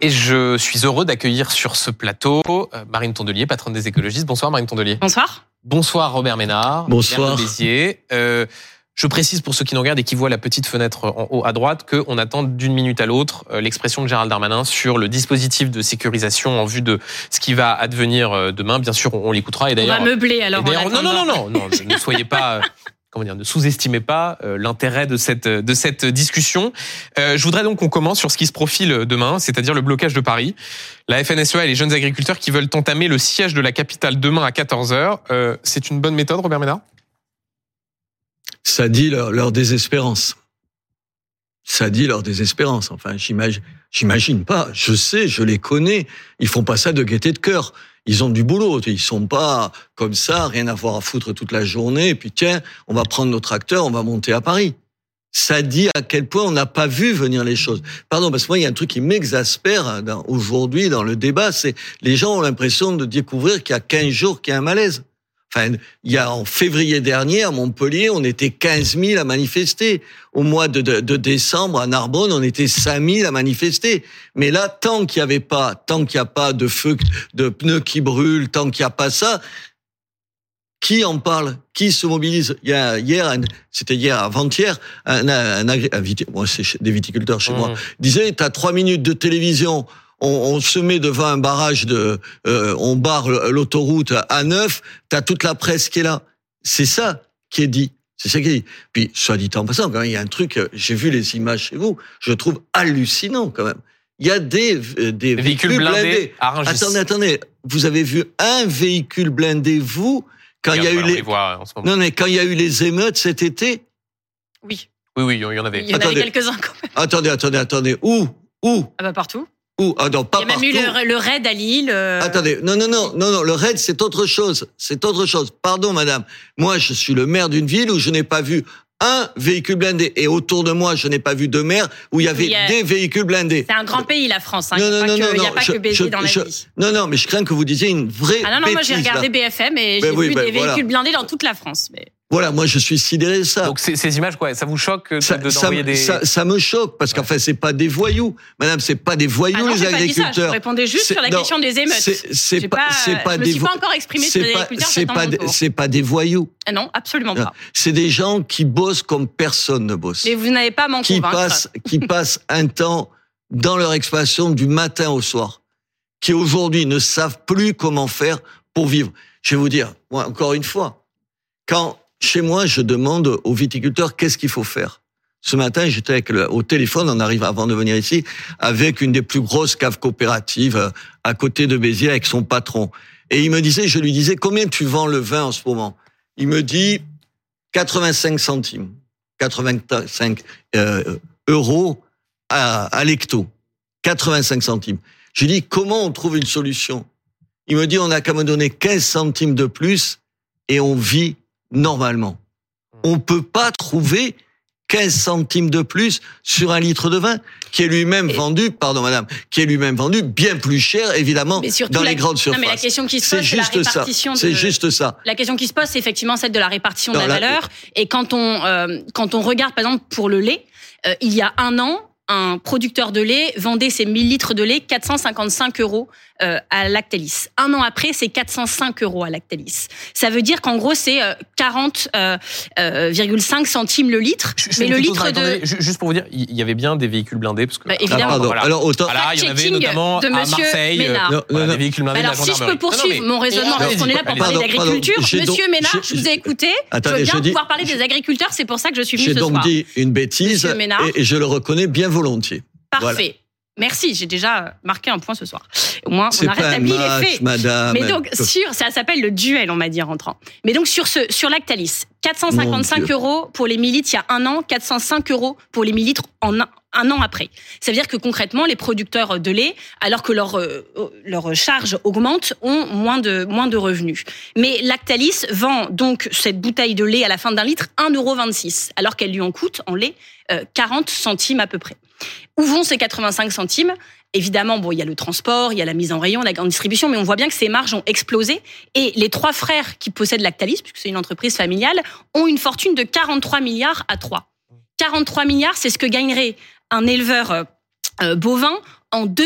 Et je suis heureux d'accueillir sur ce plateau euh, Marine Tondelier, patronne des écologistes. Bonsoir Marine Tondelier. Bonsoir. Bonsoir Robert Ménard. Bonsoir. Béziers. Euh, je précise pour ceux qui nous regardent et qui voient la petite fenêtre en haut à droite qu'on attend d'une minute à l'autre euh, l'expression de Gérald Darmanin sur le dispositif de sécurisation en vue de ce qui va advenir euh, demain. Bien sûr, on, l'écoutera. Et d'ailleurs, on va meubler alors. non, non, non, non, non, ne soyez pas. Euh, comment dire, ne sous-estimez pas l'intérêt de cette de cette discussion. je voudrais donc qu'on commence sur ce qui se profile demain, c'est-à-dire le blocage de Paris. La FNSEA et les jeunes agriculteurs qui veulent entamer le siège de la capitale demain à 14 h C'est une bonne méthode, Robert Ménard? Ça dit leur, désespérance. Ça dit leur désespérance. Enfin, j'imagine, j'imagine pas. Je sais, je les connais. Ils font pas ça de gaieté de cœur. Ils ont du boulot. Ils sont pas comme ça, rien à voir à foutre toute la journée. Et puis tiens, on va prendre notre acteur, on va monter à Paris. Ça dit à quel point on n'a pas vu venir les choses. Pardon, parce que moi, il y a un truc qui m'exaspère aujourd'hui dans le débat, c'est les gens ont l'impression de découvrir qu'il y a 15 jours qu'il y a un malaise. Enfin, il y a en février dernier à Montpellier, on était 15 000 à manifester. Au mois de, décembre à Narbonne, on était 5 000 à manifester. Mais là, tant qu'il n'y avait pas, tant qu'il n'y a pas de feu, de pneus qui brûlent, tant qu'il n'y a pas ça, qui en parle Qui se mobilise Il y a hier, c'était hier avant-hier, un, un, un, un, des viticulteurs chez moi, mmh. disait, tu as trois minutes de télévision on, se met devant un barrage de, euh, on barre l'autoroute à neuf, t'as toute la presse qui est là. C'est ça qui est dit. C'est ça qui est dit. Puis, soit dit en passant, quand il y a un truc, euh, j'ai vu les images chez vous, je trouve hallucinant quand même. Il y a des, euh, des, véhicules, blindés. attendez, attendez. Vous avez vu un véhicule blindé, vous, quand il y a eu les, non, mais quand il y a eu les émeutes cet été? Oui. Oui, oui, il y en avait. Il y en avait quelques-uns quand même. Attendez, attendez, attendez. Où? Où? Ah bah partout. Ah, il y a même eu le, raid à Lille. Euh. Attendez, non, non, non, non, non, le raid, c'est autre chose. C'est autre chose. Pardon, madame. Moi, je suis le maire d'une ville où je n'ai pas vu un véhicule blindé. Et autour de moi, je n'ai pas vu de maire où il y avait des véhicules blindés. C'est un grand pays, la France. Hein. Non, non, non, il n'y a pas que Béziers dans la vie. Non, non, mais je crains que vous disiez une vraie. Ah non, non, moi j'ai regardé BFM et ben j'ai vu ben des véhicules blindés dans toute la France. Mais... Voilà, moi je suis sidéré de ça. Donc ces, images, quoi, ça vous choque de, ça, des... ça, ça, me choque parce qu'en fait c'est pas des voyous, Madame, c'est pas des voyous ah les agriculteurs. Pas dit ça. Je répondais juste sur la question des émeutes. C'est pas, c'est pas, des. Je me suis pas encore exprimé sur les agriculteurs. C'est pas, c'est pas des voyous. Ah non, absolument pas. C'est des gens qui bossent comme personne ne bosse. Et vous n'avez pas m'en qui passent, qui passent un temps dans leur exploitation du matin au soir, qui aujourd'hui ne savent plus comment faire pour vivre. Je vais vous dire, moi, encore une fois, quand chez moi, je demande aux viticulteurs qu'est-ce qu'il faut faire. Ce matin, j'étais au téléphone, on arrive avant de venir ici, avec une des plus grosses caves coopératives euh, à côté de Béziers avec son patron. Et il me disait, je lui disais, combien tu vends le vin en ce moment? Il me dit 85 centimes, 85 euh, euros à, à l'hecto, 85 centimes. Je lui dis, comment on trouve une solution? Il me dit, on n'a qu'à me donner 15 centimes de plus et on vit normalement. On peut pas trouver 15 centimes de plus sur un litre de vin qui est lui-même vendu, pardon madame, qui est lui-même vendu bien plus cher évidemment dans les grandes surfaces. Non, mais la question qui se pose, c'est la répartition. C'est juste ça. La question qui se pose, c'est effectivement celle de la répartition de la, valeur. Et quand on euh, quand on regarde par exemple pour le lait, euh, il y a un an, un producteur de lait vendait ses 1000 litres de lait 455 euros à Lactalis. Un an après, c'est 405 euros à Lactalis. Ça veut dire qu'en gros, c'est 40,5 euh, euh, centimes le litre. mais le litre de... juste pour vous dire, il y avait bien des véhicules blindés parce que. Bah, évidemment. Ah, Alors autant. Voilà, il y en avait notamment de à Marseille. des véhicules blindés. Alors si je peux poursuivre mon raisonnement, parce qu'on est là pour parler d'agriculture, Monsieur Ménard, je vous ai écouté. Je veux bien pouvoir parler des agriculteurs. C'est pour ça que je suis venu ce soir. J'ai donc dit une bêtise et je le reconnais bien volontiers. Parfait. Merci, j'ai déjà marqué un point ce soir. Au moins, on a rétabli les faits. Madame. Mais donc, sur, ça s'appelle le duel, on m'a dit rentrant. Mais donc, sur ce, sur Lactalis, 455 euros pour les millilitres il y a un an, 405 euros pour les millilitres en un, an après. Ça veut dire que concrètement, les producteurs de lait, alors que leur, euh, leur charge augmente, ont moins de, moins de revenus. Mais Lactalis vend donc cette bouteille de lait à la fin d'un litre 1,26 alors qu'elle lui en coûte en lait 40 euh, centimes à peu près. Où vont ces 85 centimes? Évidemment, bon, il y a le transport, il y a la mise en rayon, la grande distribution, mais on voit bien que ces marges ont explosé. Et les trois frères qui possèdent Lactalis, puisque c'est une entreprise familiale, ont une fortune de 43 milliards à 3. 43 milliards, c'est ce que gagnerait un éleveur euh, bovins en 2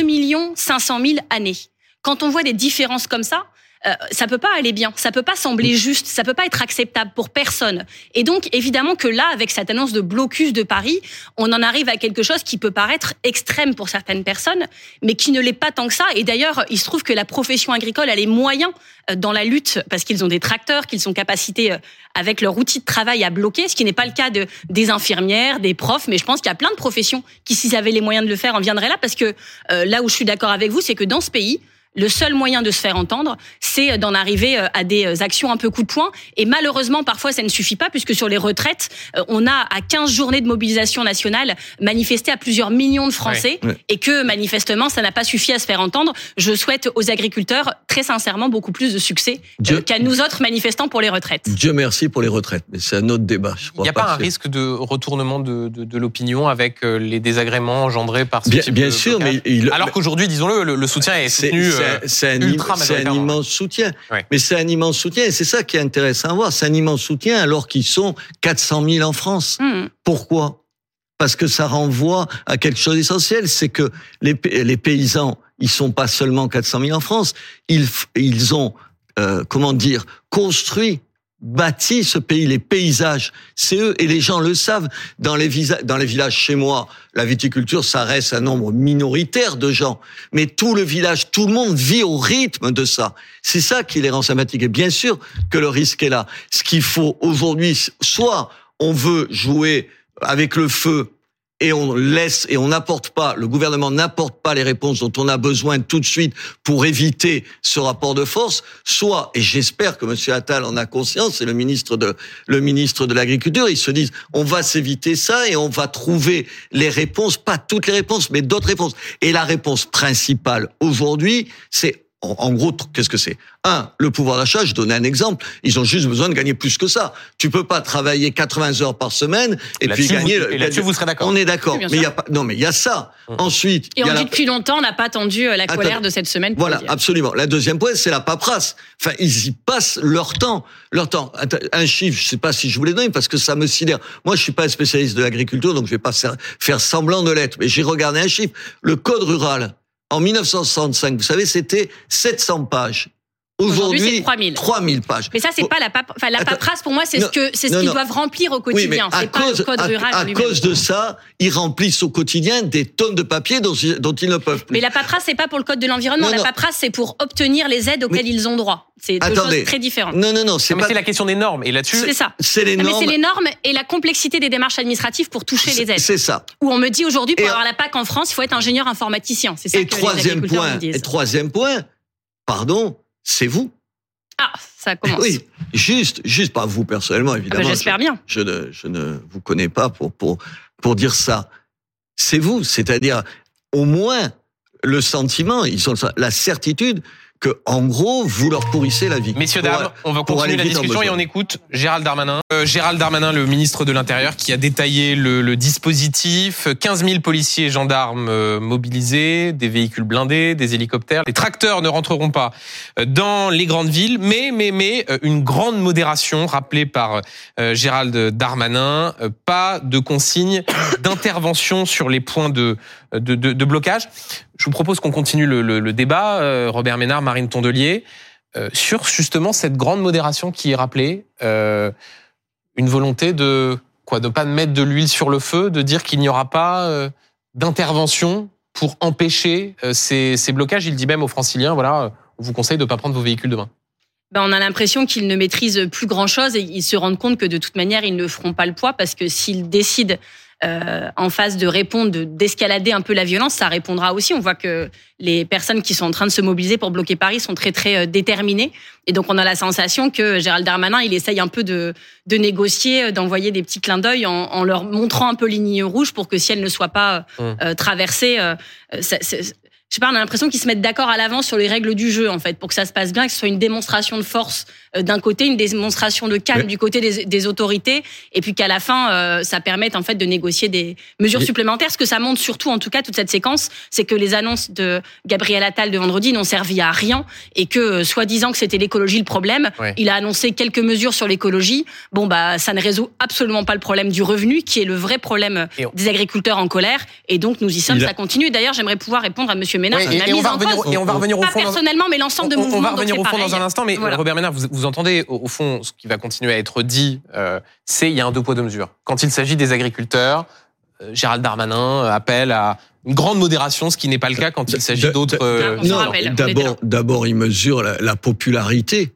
500 000 années. Quand on voit des différences comme ça, euh, ça peut pas aller bien, ça peut pas sembler juste, ça peut pas être acceptable pour personne. Et donc évidemment que là, avec cette annonce de blocus de Paris, on en arrive à quelque chose qui peut paraître extrême pour certaines personnes, mais qui ne l'est pas tant que ça. Et d'ailleurs, il se trouve que la profession agricole a les moyens euh, dans la lutte parce qu'ils ont des tracteurs, qu'ils sont capacités euh, avec leur outil de travail à bloquer, ce qui n'est pas le cas de, des infirmières, des profs, mais je pense qu'il y a plein de professions qui, s'ils avaient les moyens de le faire, en viendraient là, parce que là où je suis d'accord avec vous, c'est que dans ce pays, le seul moyen de se faire entendre, c'est d'en arriver euh, à des euh, actions un peu coup de poing. Et malheureusement, parfois, ça ne suffit pas, puisque sur les retraites, euh, on a à 15 journées de mobilisation nationale manifesté à plusieurs millions de Français, et que manifestement, ça n'a pas suffi à se faire entendre. Je souhaite aux agriculteurs, très sincèrement, beaucoup plus de succès qu'à nous autres manifestants pour les retraites. Dieu merci pour les retraites, mais c'est un autre débat. Il n'y a pas, un risque de retournement de, de, de l'opinion avec les désagréments engendrés par ce bien, type bien sûr, mais il... alors qu'aujourd'hui, disons-le, le, soutien est soutenu c'est un, immense soutien. Mais c'est un immense soutien et c'est ça qui est intéressant à voir. C'est un immense soutien alors qu'ils sont 400 000 en France. Hmm. Pourquoi? Parce que ça renvoie à quelque chose d'essentiel, c'est que les, les paysans, ils sont pas seulement 400 000 en France, ils, ils ont, euh, comment dire, construit bâti ce pays, les paysages, c'est eux, et les gens le savent. Dans les, villages chez moi, la viticulture, ça reste un nombre minoritaire de gens, mais tout le village, tout le monde vit au rythme de ça. C'est ça qui les rend sympathiques. Et bien sûr que le risque est là. Ce qu'il faut aujourd'hui, soit on veut jouer avec le feu et on laisse et on n'apporte pas, le gouvernement n'apporte pas les réponses dont on a besoin tout de suite pour éviter ce rapport de force, soit, et j'espère que M. Attal en a conscience, c'est le ministre de le ministre de l'Agriculture, ils se disent on va s'éviter ça et on va trouver les réponses, pas toutes les réponses, mais d'autres réponses. Et la réponse principale aujourd'hui, c'est en gros, qu'est-ce que c'est? Un, le pouvoir d'achat, je donnais un exemple, ils ont juste besoin de gagner plus que ça. Tu peux pas travailler 80 heures par semaine et, puis gagner... et là-dessus, vous serez d'accord On est d'accord, mais il y a pas... Non, mais il y a ça. Hum. Ensuite... Et on dit depuis longtemps, on n'a pas attendu euh, la colère de cette semaine. Voilà, absolument. La deuxième point, c'est la paperasse. Enfin, ils y passent leur temps. Leur temps. Un chiffre, je sais pas si je vous l'ai donné, parce que ça me sidère. Moi, je suis pas un spécialiste de l'agriculture, donc je vais pas faire semblant de l'être. Mais j'ai regardé un chiffre. Le code rural, en 1965, vous savez, c'était 700 pages. Aujourd'hui, 3000. 3000 pages. Mais ça, c'est pas la, enfin, la paperasse, pour moi, c'est ce que, c'est ce qu'ils doivent remplir au quotidien. c'est pas le code rural. À, cause de ça, ils remplissent au quotidien des tonnes de papier dont, dont ils ne peuvent plus. Mais la paperasse, c'est pas pour le code de l'environnement. La paperasse, c'est pour obtenir les aides auxquelles ils ont droit. C'est deux choses très différentes. Non, non, non, c'est pas. c'est la question des normes. Et là-dessus. C'est ça. C'est les normes. Mais c'est les normes et la complexité des démarches administratives pour toucher les aides. C'est ça. Où on me dit aujourd'hui, pour avoir la PAC en France, il faut être ingénieur informaticien. C'est ça et que troisième les point. Et troisième point, pardon, c'est vous. Ah, ça commence. Oui, juste, juste pas vous personnellement, Ah bah, évidemment. J'espère bien. Je ne, je ne vous connais pas pour, pour, pour dire ça. C'est vous, c'est-à-dire au moins le sentiment, ils ont la certitude que, en gros, vous leur pourrissez la vie. Messieurs, dames, on va continuer la discussion et on écoute Gérald Darmanin. Euh, Gérald Darmanin, le ministre de l'Intérieur, qui a détaillé le, le dispositif. 15 000 policiers et gendarmes euh, mobilisés, des véhicules blindés, des hélicoptères. Les tracteurs ne rentreront pas euh, dans les grandes villes, mais, mais, mais une grande modération rappelée par Gérald Darmanin. Pas de consigne d'intervention sur les points de, de, blocage. Je vous propose qu'on continue le, débat, euh, Robert Ménard, Marine Tondelier, euh, sur justement cette grande modération qui est rappelée, euh, une volonté de quoi, de pas mettre de l'huile sur le feu, de dire qu'il n'y aura pas d'intervention pour empêcher ces, blocages. Il dit même aux Franciliens, voilà, on vous conseille de pas prendre vos véhicules demain. Ben, on a l'impression qu'ils ne maîtrisent plus grand-chose et ils se rendent compte que de toute manière, ils ne feront pas le poids parce que s'ils décident euh, en phase de répondre, de- d'escalader un peu la violence, ça répondra aussi. On voit que les personnes qui sont en train de se mobiliser pour bloquer Paris sont très très euh, déterminées. Et donc on a la sensation que Gérald Darmanin, il essaye un peu de, de négocier, euh, d'envoyer des petits clins d'œil en, en leur montrant un peu les lignes rouges pour que si elles ne soient pas euh, Hum. euh, traversées, euh, ça- je sais pas, on a l'impression qu'ils se mettent d'accord à l'avance sur les règles du jeu, en fait, pour que ça se passe bien, que ce soit une démonstration de force euh, d'un côté, une démonstration de calme du côté des, des, autorités, et puis qu'à la fin, euh, ça permette en fait de négocier des mesures supplémentaires. Ce que ça montre surtout, en tout cas, toute cette séquence, c'est que les annonces de Gabriel Attal de vendredi n'ont servi à rien, et que euh, soi-disant que c'était l'écologie le problème, il a annoncé quelques mesures sur l'écologie. Bon, bah, ça ne résout absolument pas le problème du revenu, qui est le vrai problème des agriculteurs en colère, et donc nous y sommes, ça continue. D'ailleurs, j'aimerais pouvoir répondre à Monsieur et, on va revenir, et on va revenir au fond. Pas personnellement, mais l'ensemble de mouvements. On va revenir au fond dans un instant, mais Robert Ménard, vous, vous entendez au, fond ce qui va continuer à être dit, euh, c'est il y a un deux poids deux mesures. Quand il s'agit des agriculteurs, euh, Gérald Darmanin euh, appelle à une grande modération, ce qui n'est pas le cas quand il s'agit d'autres. Non, d'abord, d'abord, il mesure la, la popularité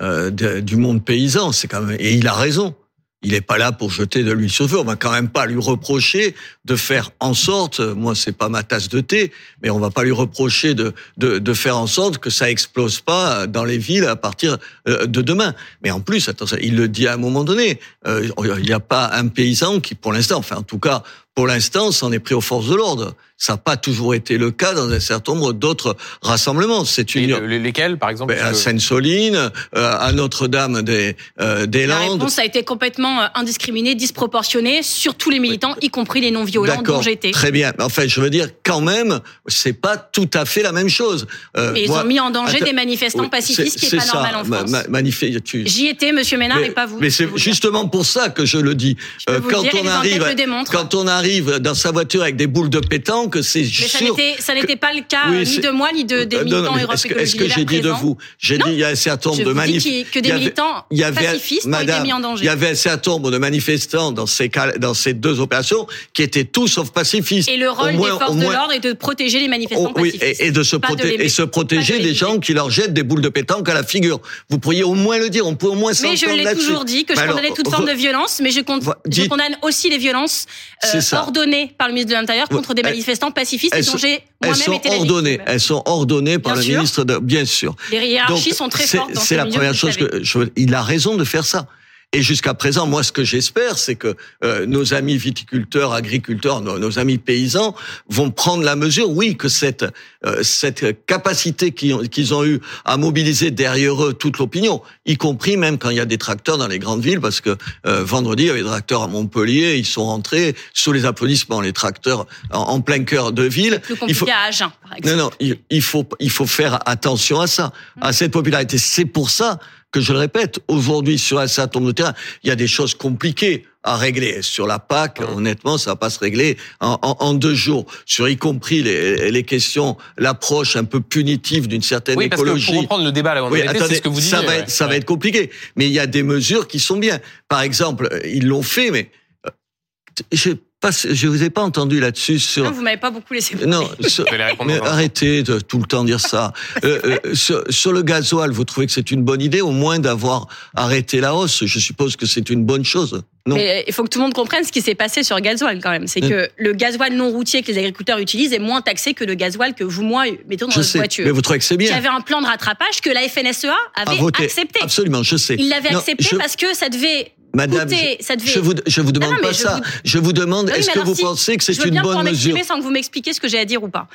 euh, de, du monde paysan. C'est quand même, et il a raison il n'est pas là pour jeter de l'huile sur le feu. On va quand même pas lui reprocher de faire en sorte, moi c'est pas ma tasse de thé, mais on va pas lui reprocher de, de, de faire en sorte que ça explose pas dans les villes à partir euh, de demain. Mais en plus, attention, il le dit à un moment donné, euh, il n'y a pas un paysan qui, pour l'instant, enfin en tout cas pour l'instant, s'en est pris aux forces de l'ordre. Ça n'a pas toujours été le cas dans un certain nombre d'autres rassemblements. C'est une lesquels, par exemple ben, À Sainte-Soline, euh, à Notre-Dame des euh, des Landes. La réponse a été complètement euh, indiscriminée, disproportionnée sur tous les militants, y compris les non-violents dont j'étais. Très bien. Enfin, je veux dire, quand même, c'est pas tout à fait la même chose. Euh, ils ont mis en danger des manifestants pacifistes, ce qui est, pas normal en France. Ma, J'y étais, Monsieur Ménard, mais, et pas vous. Mais c'est justement pour ça que je le dis. Je quand on arrive, quand on arrive dans sa voiture avec des boules de pétanque, c'est sûr. Mais ça n'était pas le cas ni de moi ni de, des euh, militants Europe Est-ce que, j'ai dit de vous J'ai dit il y a un certain nombre de manifestants. que des militants pacifistes ont été mis en danger. Il y avait un certain nombre de manifestants dans ces dans ces deux opérations qui étaient tous sauf pacifistes. Et le rôle des forces de l'ordre est de protéger les manifestants pacifistes. Oui, et, de se protéger et se protéger des gens qui leur jettent des boules de pétanque à la figure. Vous pourriez au moins le dire. On peut au moins s'entendre Mais je l'ai toujours dit que je condamnais toute forme de violence, mais je condamne aussi les violences euh, ordonnées par le ministre de l'Intérieur contre des manifestants pacifistes et dont j'ai moi-même été ordonnées. Elles sont ordonnées par le ministre de, bien sûr. Les hiérarchies sont très fortes. C'est la première chose que je, il a raison de faire ça. Et jusqu'à présent, moi, ce que j'espère, c'est que euh, nos amis viticulteurs, agriculteurs, nos, amis paysans vont prendre la mesure, oui, que cette euh, cette capacité qu'ils ont, qu'ils ont eu à mobiliser derrière eux toute l'opinion, y compris même quand il y a des tracteurs dans les grandes villes, parce que euh, vendredi, il y avait des tracteurs à Montpellier, ils sont rentrés sous les applaudissements, les tracteurs en, plein cœur de ville. Plus compliqué il faut, à Agen, par exemple. Non, non, il, il faut il faut faire attention à ça, à cette popularité. C'est pour ça que je le répète, aujourd'hui, sur un certain nombre de terrains, il y a des choses compliquées à régler. Sur la PAC, honnêtement, ça va pas se régler en, en, en deux jours. Sur y compris les, les questions, l'approche un peu punitive d'une certaine oui, écologie. Parce que pour reprendre le débat, là, oui, attendez, ce que vous ça va, ça va être compliqué. Mais il y a des mesures qui sont bien. Par exemple, ils l'ont fait, mais euh, je je vous ai pas entendu là-dessus sur. Non, vous m'avez pas beaucoup laissé. Non, mais arrêtez de tout le temps dire ça. euh, euh, sur, sur, le gasoil, vous trouvez que c'est une bonne idée, au moins d'avoir arrêté la hausse Je suppose que c'est une bonne chose. Non. Mais il faut que tout le monde comprenne ce qui s'est passé sur le gasoil quand même. C'est que le gasoil non routier que les agriculteurs utilisent est moins taxé que le gasoil que vous, moi, mettons dans je votre voiture. Mais vous trouvez que c'est bien. Il y avait un plan de rattrapage que la FNSEA avait accepté. Absolument, je sais. Il l'avait accepté parce que ça devait Madame, je, vous, je vous demande pas ça. Je vous demande, est-ce que vous pensez que c'est une bonne mesure sans que vous m'expliquiez ce que j'ai à dire ou pas.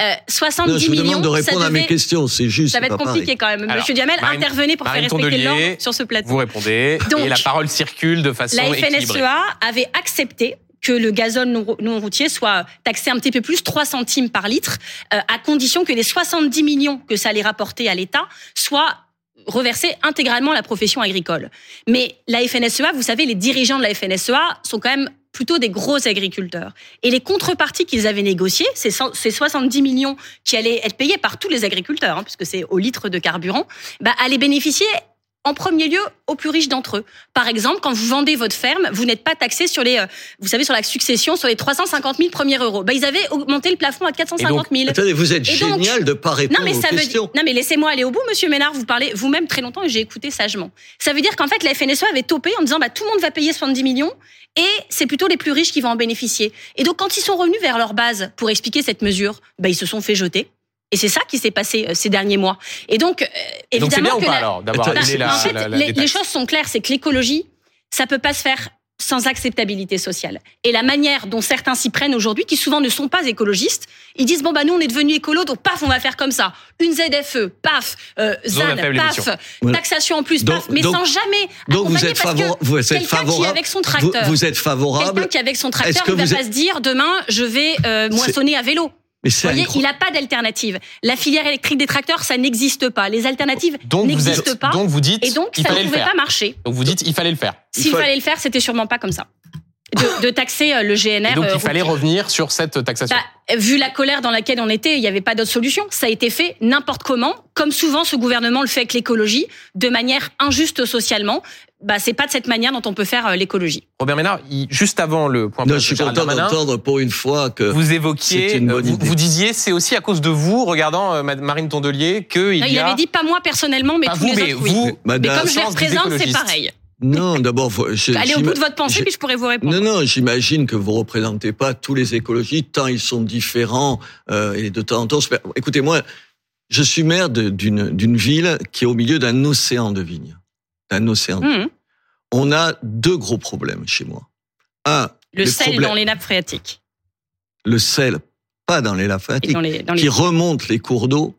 Euh, 70 non, je millions. Je vous demande de répondre à mes questions, c'est juste. Ça va être compliqué quand même. Monsieur Diamel, intervenez pour faire respecter l'ordre sur ce plateau. Vous répondez Donc, et la parole circule de façon La FNSEA avait accepté que le gazole non routier soit taxé un petit peu plus, 3 centimes par litre, euh, à condition que les 70 millions que ça allait rapporter à l'État soient reverser intégralement la profession agricole. Mais la FNSEA, vous savez, les dirigeants de la FNSEA sont quand même plutôt des gros agriculteurs. Et les contreparties qu'ils avaient négociées, ces 70 millions qui allaient être payés par tous les agriculteurs, hein, puisque c'est au litre de carburant, bah, allaient bénéficier en premier lieu aux plus riches d'entre eux. Par exemple, quand vous vendez votre ferme, vous n'êtes pas taxé sur les, euh, vous savez, sur la succession, sur les 350 000 premiers euros. Bah, ils avaient augmenté le plafond à 450 000. attendez, vous êtes génial de pas répondre non, mais ça questions. Veut, non, mais laissez-moi aller au bout, Monsieur Ménard. Vous parlez vous-même très longtemps et j'ai écouté sagement. Ça veut dire qu'en fait, la FNSE avait topé en disant, bah, tout le monde va payer 70 millions et c'est plutôt les plus riches qui vont en bénéficier. Et donc, quand ils sont revenus vers leur base pour expliquer cette mesure, bah, ils se sont fait jeter. Et c'est ça qui s'est passé euh, ces derniers mois. Et donc, euh, évidemment donc bien ou pas, alors, d'avoir en fait, les, les choses sont claires, c'est que l'écologie, ça peut pas se faire sans acceptabilité sociale. Et la manière dont certains s'y prennent aujourd'hui, qui souvent ne sont pas écologistes, ils disent bon bah nous on est devenus écolo, donc paf on va faire comme ça, une ZFE, paf, euh, ZAN, paf, taxation en plus, paf, mais sans jamais. Donc vous êtes, favor vous êtes favorable. Qui avec son tracteur, vous, êtes favorable. Quelqu'un qui avec son tracteur, il va pas se dire demain je vais euh, moissonner à vélo. Vous voyez, il n'a pas d'alternative. La filière électrique des tracteurs, ça n'existe pas. Les alternatives n'existent pas. Donc vous dites, et donc ça ne pouvait pas marcher. Donc vous dites, il fallait le faire. S'il fallait le faire, c'était sûrement pas comme ça. De, taxer euh, le GNR. donc il fallait revenir sur cette taxation. Bah, vu la colère dans laquelle on était, il n'y avait pas d'autre solution. Ça a été fait n'importe comment, comme souvent ce gouvernement le fait avec l'écologie, de manière injuste socialement. Bah, c'est pas de cette manière dont on peut faire euh, l'écologie. Robert Ménard, juste avant le point non, je suis content d'entendre pour une fois que vous évoquiez, une bonne vous, idée. vous, disiez, c'est aussi à cause de vous, regardant Marine Tondelier, que il, il avait dit pas moi personnellement, mais tous les autres, oui. mais comme je les représente, c'est pareil. Non, d'abord, allez au bout de votre pensée, puis je pourrais vous répondre. Non, non, j'imagine que vous représentez pas tous les écologistes, tant ils sont différents euh, et de temps en temps. Écoutez, moi, je suis maire d'une d'une ville qui est au milieu d'un océan de vignes, d'un océan. Mmh. On a deux gros problèmes chez moi. Un, le sel dans les nappes phréatiques. Le sel, pas dans les nappes phréatiques, qui remonte les cours d'eau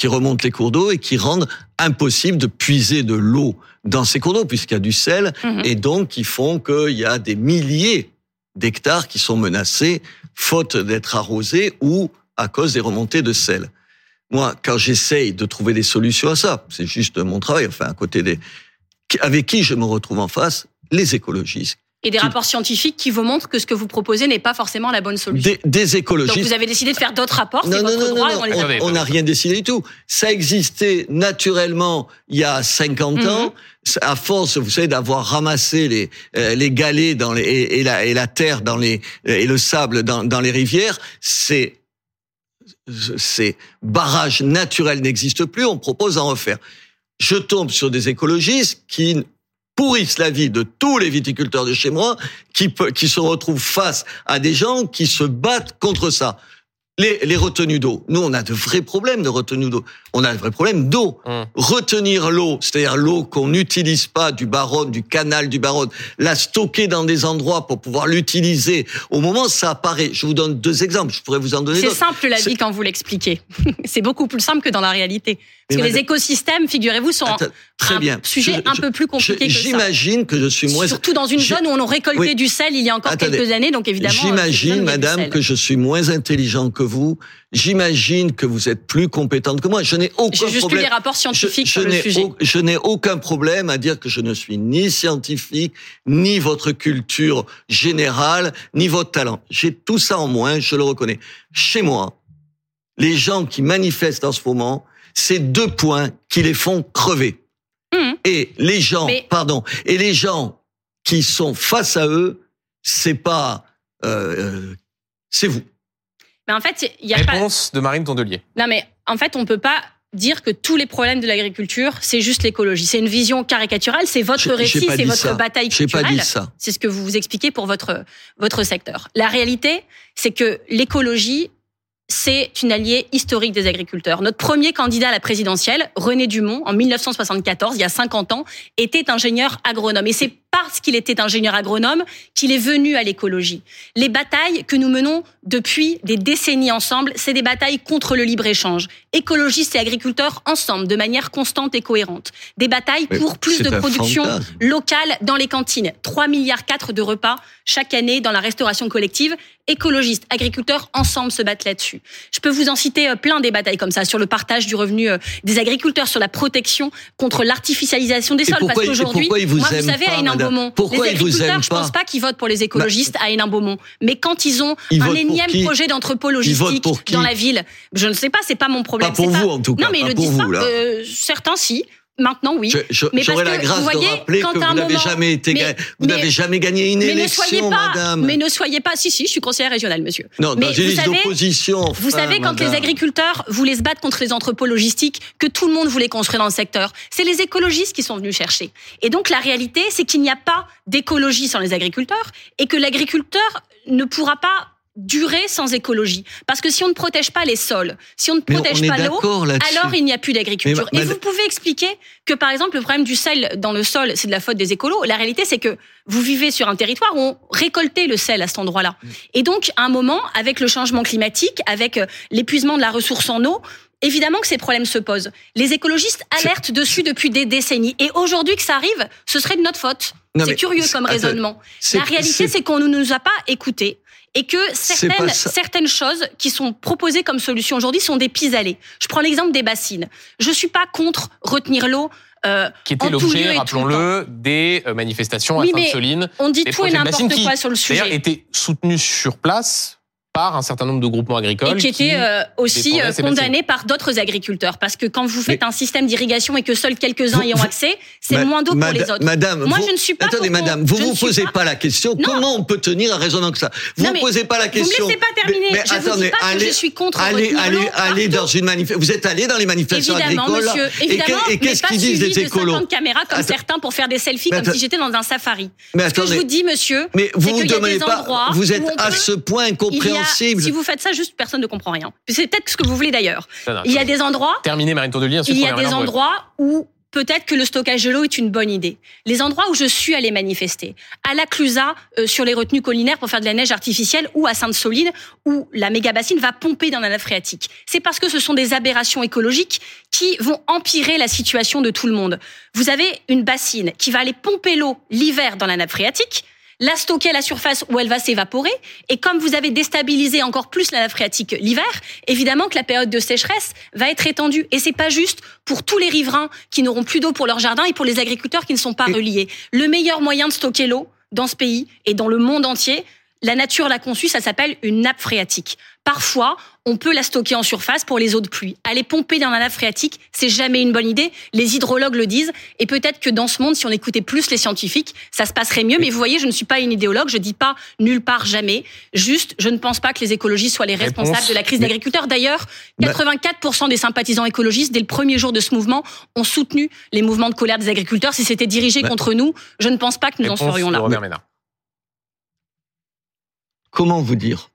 qui remontent les cours d'eau et qui rendent impossible de puiser de l'eau dans ces cours d'eau puisqu'il y a du sel mhm. et donc qui font qu'il y a des milliers d'hectares qui sont menacés faute d'être arrosés ou à cause des remontées de sel. Moi, quand j'essaye de trouver des solutions à ça, c'est juste mon travail, enfin à côté des... Avec qui je me retrouve en face? Les écologistes et des rapports scientifiques qui vous montrent que ce que vous proposez n'est pas non la bonne solution. Des, écologistes. Donc vous avez décidé de faire d'autres rapports, c'est votre non, droit. Non, on n'a rien décidé du tout. Ça existait naturellement il y a 50 mhm. ans. À force, vous savez, d'avoir ramassé les euh, les galets dans les et, la et la terre dans les et le sable dans dans les rivières, c'est ces barrages naturels n'existent plus. On propose d'en refaire. Je tombe sur des écologistes qui pourrissent la vie de tous les viticulteurs de chez moi, qui, qui se retrouvent face à des gens qui se battent contre ça. Les, les, retenues d'eau. Nous, on a de vrais problèmes de retenues d'eau. On a de vrais problèmes d'eau. Hum. Retenir l'eau, c'est-à-dire l'eau qu'on n'utilise pas du Baronne, du canal du Baronne, la stocker dans des endroits pour pouvoir l'utiliser au moment ça apparaît. Je vous donne deux exemples. Je pourrais vous en donner C'est simple la vie quand vous l'expliquez. c'est beaucoup plus simple que dans la réalité. Parce que les écosystèmes, figurez-vous, sont très un bien. sujet un peu plus compliqué que ça. J'imagine que je suis moins... Surtout dans une zone où on a récolté du sel il y a encore quelques années, donc évidemment... J'imagine, madame, que je suis moins intelligent que vous. J'imagine que vous êtes plus compétente que moi. Je n'ai aucun juste lu les rapports scientifiques je, sur le sujet. je n'ai aucun problème à dire que je ne suis ni scientifique, ni votre culture générale, ni votre talent. J'ai tout ça en moins, je le reconnais. Chez moi, les gens qui manifestent en ce moment, c'est deux points qui les font crever. Mmh. Et les gens, pardon, et les gens qui sont face à eux, c'est pas, euh, euh c'est vous. Mais en fait, il y a réponse de Marine Tondelier. Non, mais en fait, on peut pas dire que tous les problèmes de l'agriculture, c'est juste l'écologie. C'est une vision caricaturale, c'est votre récit, c'est votre bataille culturelle. C'est ce que vous vous expliquez pour votre votre secteur. La réalité, c'est que l'écologie c'est une alliée historique des agriculteurs. Notre premier candidat à la présidentielle, René Dumont, en 1974, il y a 50 ans, était ingénieur agronome. Et c'est parce qu'il était ingénieur agronome qu'il est venu à l'écologie. Les batailles que nous menons depuis des décennies ensemble, c'est des batailles contre le libre-échange. Écologistes et agriculteurs ensemble, de manière constante et cohérente. Des batailles pour plus de production locale dans les cantines. 3 milliards 4 de repas chaque année dans la restauration collective. Écologistes, agriculteurs, ensemble se battent là-dessus. Je peux vous en citer euh, plein des batailles comme ça, sur le partage du revenu euh, des agriculteurs, sur la protection contre l'artificialisation des sols. Parce qu'aujourd'hui, moi, vous savez, à Hénin-Beaumont, les agriculteurs, je pense pas qu'ils votent pour les écologistes à Hénin-Beaumont. Mais quand ils ont un énième projet d'entrepôt logistique dans la ville, je ne sais pas, c'est pas mon problème. Pas pour vous, en tout cas. Non, mais ils le disent pas. Euh, certains, si. Maintenant, oui. J'aurais la grâce de rappeler que vous n'avez jamais été, vous n'avez jamais gagné une mais élection, ne soyez pas, madame. Mais ne soyez pas, si, si, je suis conseillère régionale, monsieur. Non, mais vous savez, vous savez, quand les agriculteurs voulaient se battre contre les entrepôts logistiques, que tout le monde voulait construire dans le secteur, c'est les écologistes qui sont venus chercher. Et donc, la réalité, c'est qu'il n'y a pas d'écologie sans les agriculteurs et que l'agriculteur ne pourra pas durer sans écologie. Parce que si on ne protège pas les sols, si on ne protège pas l'eau, alors il n'y a plus d'agriculture. Et vous pouvez expliquer que, par exemple, le problème du sel dans le sol, c'est de la faute des écolos. La réalité, c'est que vous vivez sur un territoire où on récoltait le sel à cet endroit-là. Mm. Et donc, à un moment, avec le changement climatique, avec euh, l'épuisement de la ressource en eau, évidemment que ces problèmes se posent. Les écologistes alertent dessus depuis des décennies. Et aujourd'hui que ça arrive, ce serait de notre faute. C'est curieux comme raisonnement. La réalité, c'est qu'on ne nous a pas écoutés et que certaines, certaines choses qui sont proposées comme solution aujourd'hui sont des pis-aller. Je prends l'exemple des bassines. Je suis pas contre retenir l'eau. Euh, qui était l'objet, rappelons-le, des euh, manifestations à Sainte-Soline. On dit tout et n'importe quoi sur le sujet. D'ailleurs, était soutenu sur place par un certain nombre de groupements agricoles. Et qui étaient euh, aussi euh, condamnés par d'autres agriculteurs. Parce que quand vous faites un système d'irrigation et que seuls quelques-uns y ont accès, c'est moins d'eau pour les autres. Madame, Moi, je ne suis pas. Attendez, madame, vous vous posez pas... la question. Comment on peut tenir un raisonnement que ça? Vous ne posez pas la question. Vous me laissez pas terminer. Mais, je attendez, vous dis pas allez, que je suis contre allez, allez, allez dans une manifestation. Vous êtes allé dans les manifestations évidemment, agricoles. Monsieur, évidemment, et qu'est-ce qu'ils disent les écolos de caméras comme certains pour faire des selfies comme si j'étais dans un safari. Mais Ce que je vous dis, monsieur, mais vous vous demandez pas. Vous êtes à ce point incompréhensible. Si vous faites ça, juste personne ne comprend rien. C'est peut-être ce que vous voulez d'ailleurs. Il y a des endroits. Terminé, Marine. Il y a des endroits où peut-être que le stockage de l'eau est une bonne idée. Les endroits où je suis allée manifester, à la Clusa, euh, sur les retenues collinaires pour faire de la neige artificielle, ou à Sainte-Soline, où la méga-bassine va pomper dans la nappe phréatique. C'est parce que ce sont des aberrations écologiques qui vont empirer la situation de tout le monde. Vous avez une bassine qui va aller pomper l'eau l'hiver dans la nappe phréatique, la stocker à la surface où elle va s'évaporer. Et comme vous avez déstabilisé encore plus la nappe phréatique l'hiver, évidemment que la période de sécheresse va être étendue. Et c'est pas juste pour tous les riverains qui n'auront plus d'eau pour leur jardin et pour les agriculteurs qui ne sont pas reliés. Le meilleur moyen de stocker l'eau dans ce pays et dans le monde entier, la nature l'a conçu, ça s'appelle une nappe phréatique. Parfois, on peut la stocker en surface pour les eaux de pluie. Aller pomper dans la nappe phréatique, c'est jamais une bonne idée. Les hydrologues le disent. Et peut-être que dans ce monde, si on écoutait plus les scientifiques, ça se passerait mieux. Mais vous voyez, je ne suis pas une idéologue. Je dis pas nulle part jamais. Juste, je ne pense pas que les écologistes soient les responsables de la crise d'agriculteurs. D'ailleurs, 84% des sympathisants écologistes, dès le premier jour de ce mouvement, ont soutenu les mouvements de colère des agriculteurs. Si c'était dirigé contre nous, je ne pense pas que nous en serions là comment vous dire?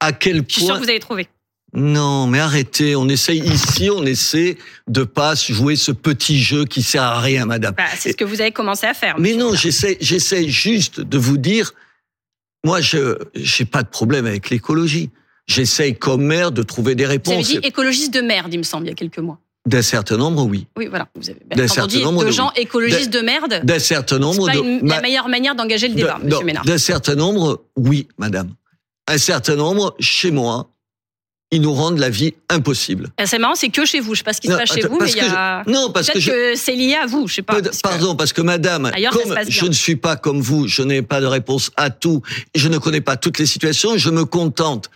À quel point Je suis sûr que vous avez trouvé. Non, mais arrêtez. On essaye ici, on essaie de pas jouer ce petit jeu qui sert à rien, madame. Bah, c'est ce que vous avez commencé à faire. Mais non, j'essaie, j'essaie juste de vous dire. Moi, je j'ai pas de problème avec l'écologie. J'essaye comme maire de trouver des réponses. Vous avez dit écologiste de merde, il me semble, il y a quelques mois. D'un certain nombre, oui. Oui, voilà. Vous avez, d'un certain nombre de gens écologistes de merde. D'un certain nombre. C'est pas une, la meilleure manière d'engager le débat, Monsieur Ménard. D'un certain nombre, oui, Madame. Un certain nombre, chez moi, ils nous rendent la vie impossible. Ah, c'est marrant, c'est que chez vous. Je sais pas ce qui se passe chez vous, mais il y a. non, parce que, que c'est lié à vous. Je sais pas. Pardon, parce que Madame, comme je ne suis pas comme vous, je n'ai pas de réponse à tout. Je ne connais pas toutes les situations. Je me contente.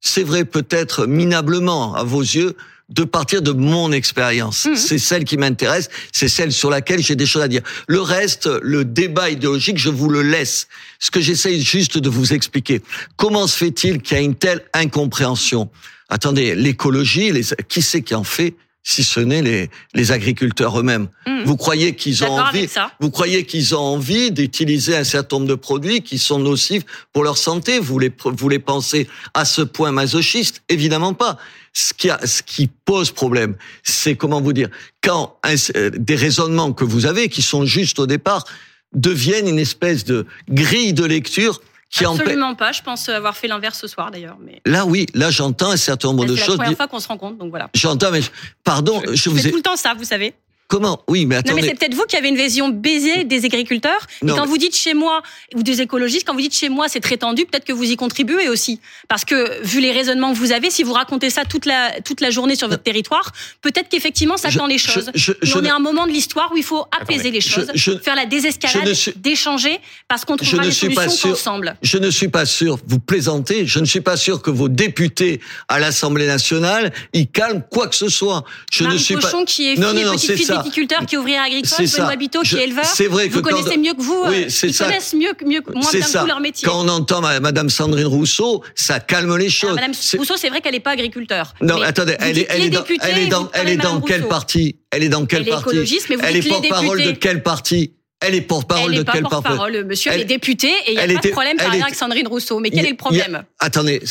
C'est vrai, peut-être minablement à vos yeux de partir de mon expérience. Mhm. C'est celle qui m'intéresse, c'est celle sur laquelle j'ai des choses à dire. Le reste, le débat idéologique, je vous le laisse. Ce que j'essaye juste de vous expliquer, comment se fait-il qu'il y a une telle incompréhension? Attendez, l'écologie, qui c'est qui en fait si ce n'est les, les agriculteurs eux-mêmes? Mhm. Vous croyez qu'ils ont envie, vous croyez qu'ils ont envie d'utiliser un certain nombre de produits qui sont nocifs pour leur santé? Vous les, vous les pensez à ce point masochistes Évidemment pas. Ce qui, a, ce qui pose problème, c'est comment vous dire, quand euh, des raisonnements que vous avez, qui sont justes au départ, deviennent une espèce de grille de lecture qui Absolument pas. Je pense avoir fait l'inverse ce soir d'ailleurs. Mais... Là, oui. Là, j'entends un certain nombre de choses. C'est la première fois qu'on se rend compte, donc voilà. J'entends, mais pardon, je, je, vous ai... tout le temps ça, vous savez. Comment Oui, mais attendez. Non, mais c'est peut-être vous qui avez une vision baisée des agriculteurs. et quand vous dites chez moi, ou des écologistes, quand vous dites chez moi, c'est très tendu, peut-être que vous y contribuez aussi. Parce que, vu les raisonnements que vous avez, si vous racontez ça toute la, toute la journée sur votre territoire, peut-être qu'effectivement, ça tend les choses. Je, on est à un moment de l'histoire où il faut apaiser les choses, faire la désescalade, d'échanger, parce qu'on trouvera les solutions ensemble. Je ne suis pas sûr, vous plaisantez, je ne suis pas sûr que vos députés à l'Assemblée nationale, ils calment quoi que ce soit. Je ne suis pas... qui est non, non, non, c'est viticulteur qui est ouvrier agricole, Benoît Biteau qui est éleveur. C'est vrai que vous connaissez mieux que vous. Oui, ils ça. connaissent mieux, mieux que moi bien que vous leur métier. Quand on entend Madame Sandrine Rousseau, ça calme les choses. Madame Rousseau, c'est vrai qu'elle n'est pas agriculteur. Non, attendez, elle est, elle est dans, elle est dans, elle est dans quel parti? Elle est dans quel parti Elle est écologiste, mais vous Elle est porte-parole de quel parti? Elle est porte-parole de n'est pas quel porte-parole porte-parole, monsieur. Elle, est députée et il n'y a pas de était- problème par rapport à Sandrine Rousseau. Mais quel est le problème? a- Attendez.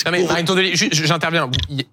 J'interviens. Il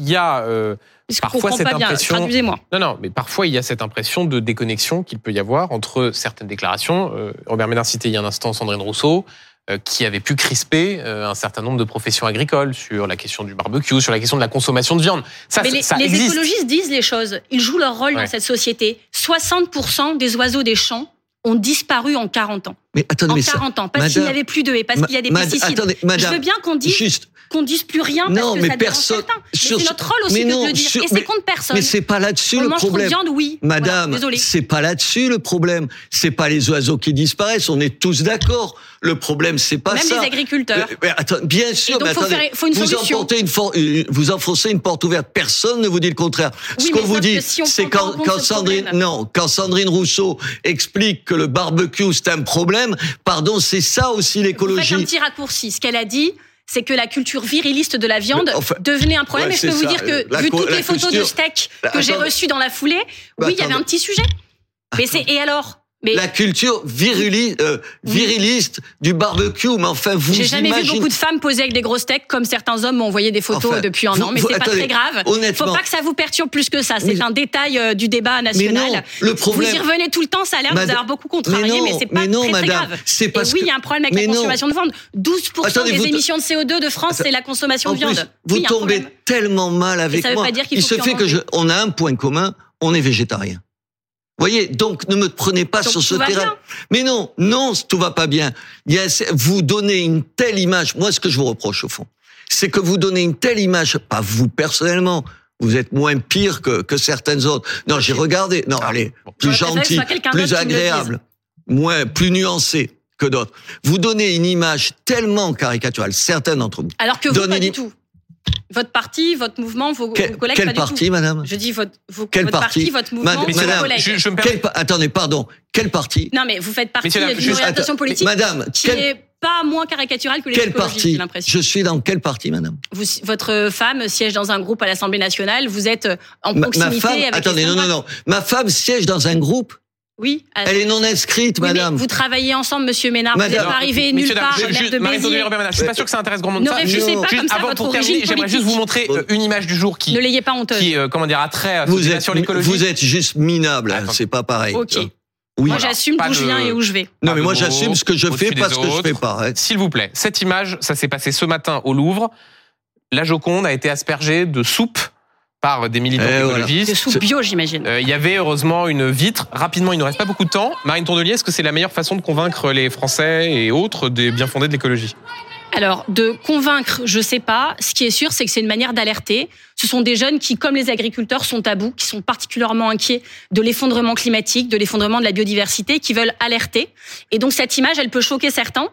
il y a euh, Je parfois cette pas bien. impression- Traduisez-moi. non non, mais parfois il y a cette impression de déconnexion qu'il peut y avoir entre certaines déclarations. Euh, Robert Ménard citait il y a un instant Sandrine Rousseau. euh, qui avait pu crisper euh, un certain nombre de professions agricoles sur la question du barbecue, sur la question de la consommation de viande. Ça, Mais les, ça les existe. écologistes disent les choses. Ils jouent leur rôle Ouais. dans cette société. 60% des oiseaux des champs ont disparu en 40 ans. Mais attendez, En mais ça- 40 ans. Parce qu'il n'y Madame- avait plus de haies, parce qu'il y a des Mad- pesticides. Attendez, Je madame. veux bien qu'on dise Juste. Qu'on dise plus rien parce Non, que mais ça personne- c'est notre rôle aussi mais de non, le dire. sur- Et c'est contre personne. Mais c'est pas là-dessus le de problème. viande, oui. Voilà, Madame, désolé. c'est pas là-dessus le problème. C'est pas les oiseaux qui disparaissent. On est tous d'accord. Le problème, c'est pas Même ça. les agriculteurs. Euh, mais attends, bien sûr, Et donc, mais faut attendez, faire- faut une vous emportez une vous enfoncez une porte ouverte. Personne ne vous dit le contraire. Oui, Ce qu'on vous dit, si c'est quand, Sandrine, problème. non, quand Sandrine Rousseau explique que le barbecue c'est un problème. Pardon, c'est ça aussi Vous faites un l'écologie. petit raccourci. Ce qu'elle a dit, c'est que la culture viriliste de la viande enfin, devenait un problème. ouais, Et je peux vous dire que, La vu toutes les photos de steak que j'ai reçues dans la foulée, Bah, oui, il y avait un petit sujet. Mais c'est, et alors? Mais La culture virili- euh, Oui. viriliste du barbecue, mais enfin vous j'ai jamais vu beaucoup de femmes poser avec des grosses steaks comme certains hommes m'ont envoyé des photos Enfin, depuis un vous- an, mais c'est pas très grave. honnêtement. Faut pas que ça vous perturbe plus que ça. C'est Oui. un détail euh, du débat Mais national. non, le problème. Vous y revenez tout le temps, ça a l'air de vous avoir beaucoup contrarié, mais, c'est pas mais non, très, très madame, grave. c'est Et oui, que- il y a un problème avec mais la non. consommation de viande. 12% Attendez, des émissions de CO2 de France, c'est la consommation En de viande. plus, vous tombez tellement mal avec ça veut moi. pas dire qu'il Il faut se fait que on a un point commun, on est végétarien. Voyez, donc ne me prenez pas Donc sur ce terrain. bien. Mais non, non, tout va pas bien. Vous donnez une telle image. Moi, ce que je vous reproche au fond, c'est que vous donnez une telle image, pas vous personnellement. Vous êtes moins pire que, que certaines autres. Non, j'ai regardé. Non, allez, plus gentil, plus agréable, moins, plus nuancé que d'autres. Vous donnez une image tellement caricaturale, certains d'entre vous. Alors que vous, Donnez pas du tout. Votre parti, votre mouvement, vos, collègues, quel pas du parti, tout. madame Je dis votre, vos, Quel votre parti parti, votre mouvement, Madame- vos Madame, collègues. je, je me permets- Quel pa- Attendez, pardon. Quel parti Non, mais vous faites partie d'une orientation Attends, politique Madame, qui quel, est pas moins caricaturale que les quel parti j'ai l'impression. Je suis dans quel parti, madame Vous, votre femme siège dans un groupe à l'Assemblée nationale. Vous êtes en ma, ma proximité femme, avec. attendez, non, non, non. Ma femme siège dans un groupe. Oui. Elle est non inscrite, Oui, madame. vous travaillez ensemble, Monsieur Ménard. Vous n'êtes pas arrivé nulle part, je- juste- de Ménard, je suis pas sûr que ça intéresse grand monde. Ne ça. réfléchissez Non. pas Juste comme ça avant votre pour terminer, j'aimerais juste vous montrer euh, une image du jour qui, Ne l'ayez pas honteuse. qui euh, comment dire, a trait à Vous êtes, sur l'écologie. vous êtes juste minable. hein. C'est pas pareil. Ok. Oui. Moi, j'assume d'où je viens et où je vais. non, mais moi, j'assume ce que je fais, pas des ce que je autres. fais pas. hein. S'il vous plaît, cette image, ça s'est passé ce matin au Louvre. La Joconde a été aspergée de soupe par des militants voilà. écologistes. Ce- bio, j'imagine. Euh, Il y avait heureusement une vitre. Rapidement, il ne reste pas beaucoup de temps. Marine Tondelier, est-ce que c'est la meilleure façon de convaincre les Français et autres des bien fondés de l'écologie? Alors, de convaincre, je sais pas. Ce qui est sûr, c'est que c'est une manière d'alerter. Ce sont des jeunes qui, comme les agriculteurs, sont à bout, qui sont particulièrement inquiets de l'effondrement climatique, de l'effondrement de la biodiversité, qui veulent alerter. Et donc, cette image, elle peut choquer certains.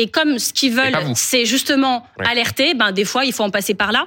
Et comme ce qu'ils veulent, c'est justement Ouais. alerter, ben des fois il faut en passer par là.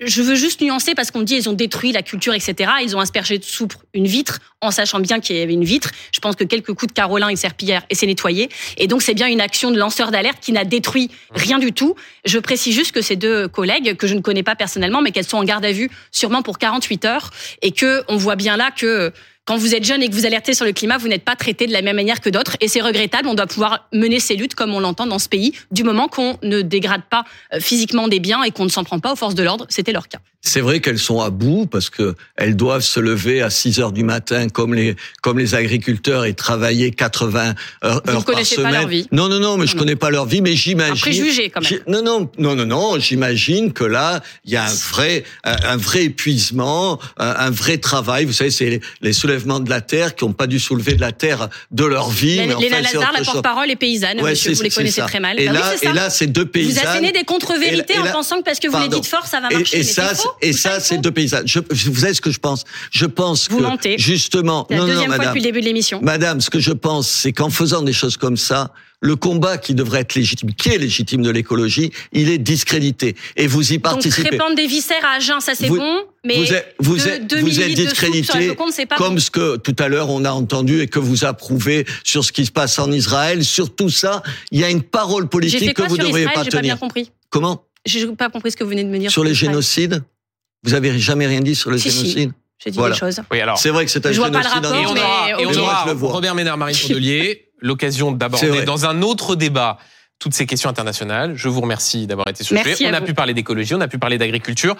Je veux juste nuancer parce qu'on me dit ils ont détruit la culture, etc. Ils ont aspergé de soupe une vitre en sachant bien qu'il y avait une vitre. Je pense que quelques coups de carolin et serpillière et c'est nettoyé. Et donc c'est bien une action de lanceur d'alerte qui n'a détruit rien du tout. Je précise juste que ces deux collègues que je ne connais pas personnellement, mais qu'elles sont en garde à vue sûrement pour 48 heures et que on voit bien là que quand vous êtes jeune et que vous alertez sur le climat, vous n'êtes pas traité de la même manière que d'autres. Et c'est regrettable. On doit pouvoir mener ces luttes comme on l'entend dans ce pays, du moment qu'on ne dégrade pas euh, physiquement des biens et qu'on ne s'en prend pas aux forces de l'ordre. C'était leur cas. C'est vrai qu'elles sont à bout parce que elles doivent se lever à 6 heures du matin comme les comme les agriculteurs et travailler 80 heures, Vous heures par connaissez pas semaine. leur vie. Non non non, mais je Non, connais pas leur vie, mais j'imagine. Un préjugé, quand même. Non non non non non, j'imagine que là il y a un vrai un vrai épuisement, un, vrai travail. Vous savez, c'est les, soulèvements de la terre qui n'ont pas dû soulever de la terre de leur vie. mais Léna enfin, Lazare, la porte-parole et paysanne, Ouais, monsieur, vous les connaissez ça. très mal. Et oui, là, c'est ça. et là, c'est deux vous paysannes. assénez des contre-vérités là- en pensant que parce que vous les dites fort, ça va marcher. Et, Mais ça, c'est faux. Et ça, c'est deux paysannes. Je, vous savez ce que je pense? Je pense Vous que mentez. justement, la non, non, deuxième fois madame, depuis le début de l'émission. madame, ce que je pense, c'est qu'en faisant des choses comme ça, le combat qui devrait être légitime, qui est légitime de l'écologie, il est discrédité. Et vous y Donc participez. répandre des viscères à Agen, ça c'est bon, mais vous êtes, vous êtes, vous êtes discrédité, pas comme bon. ce que tout à l'heure on a entendu et que vous approuvez sur ce qui se passe en Israël. Sur tout ça, il y a une parole politique que vous sur devriez Israël? pas J'ai pas bien tenir. compris. Comment? J'ai pas compris ce que vous venez de me dire. Sur les génocides? Vous avez jamais rien dit sur Si, si. génocides J'ai dit Voilà. des choses. Oui, alors. C'est vrai que c'est un Je vois pas le génocide rapport, Et on mais aura, et on ok. aura Je le vois. Robert Ménard, Marine Tondelier, l'occasion d'aborder dans un autre débat toutes ces questions internationales. Je vous remercie d'avoir été sur le Merci sujet. On a vous. pu parler d'écologie, on a pu parler d'agriculture.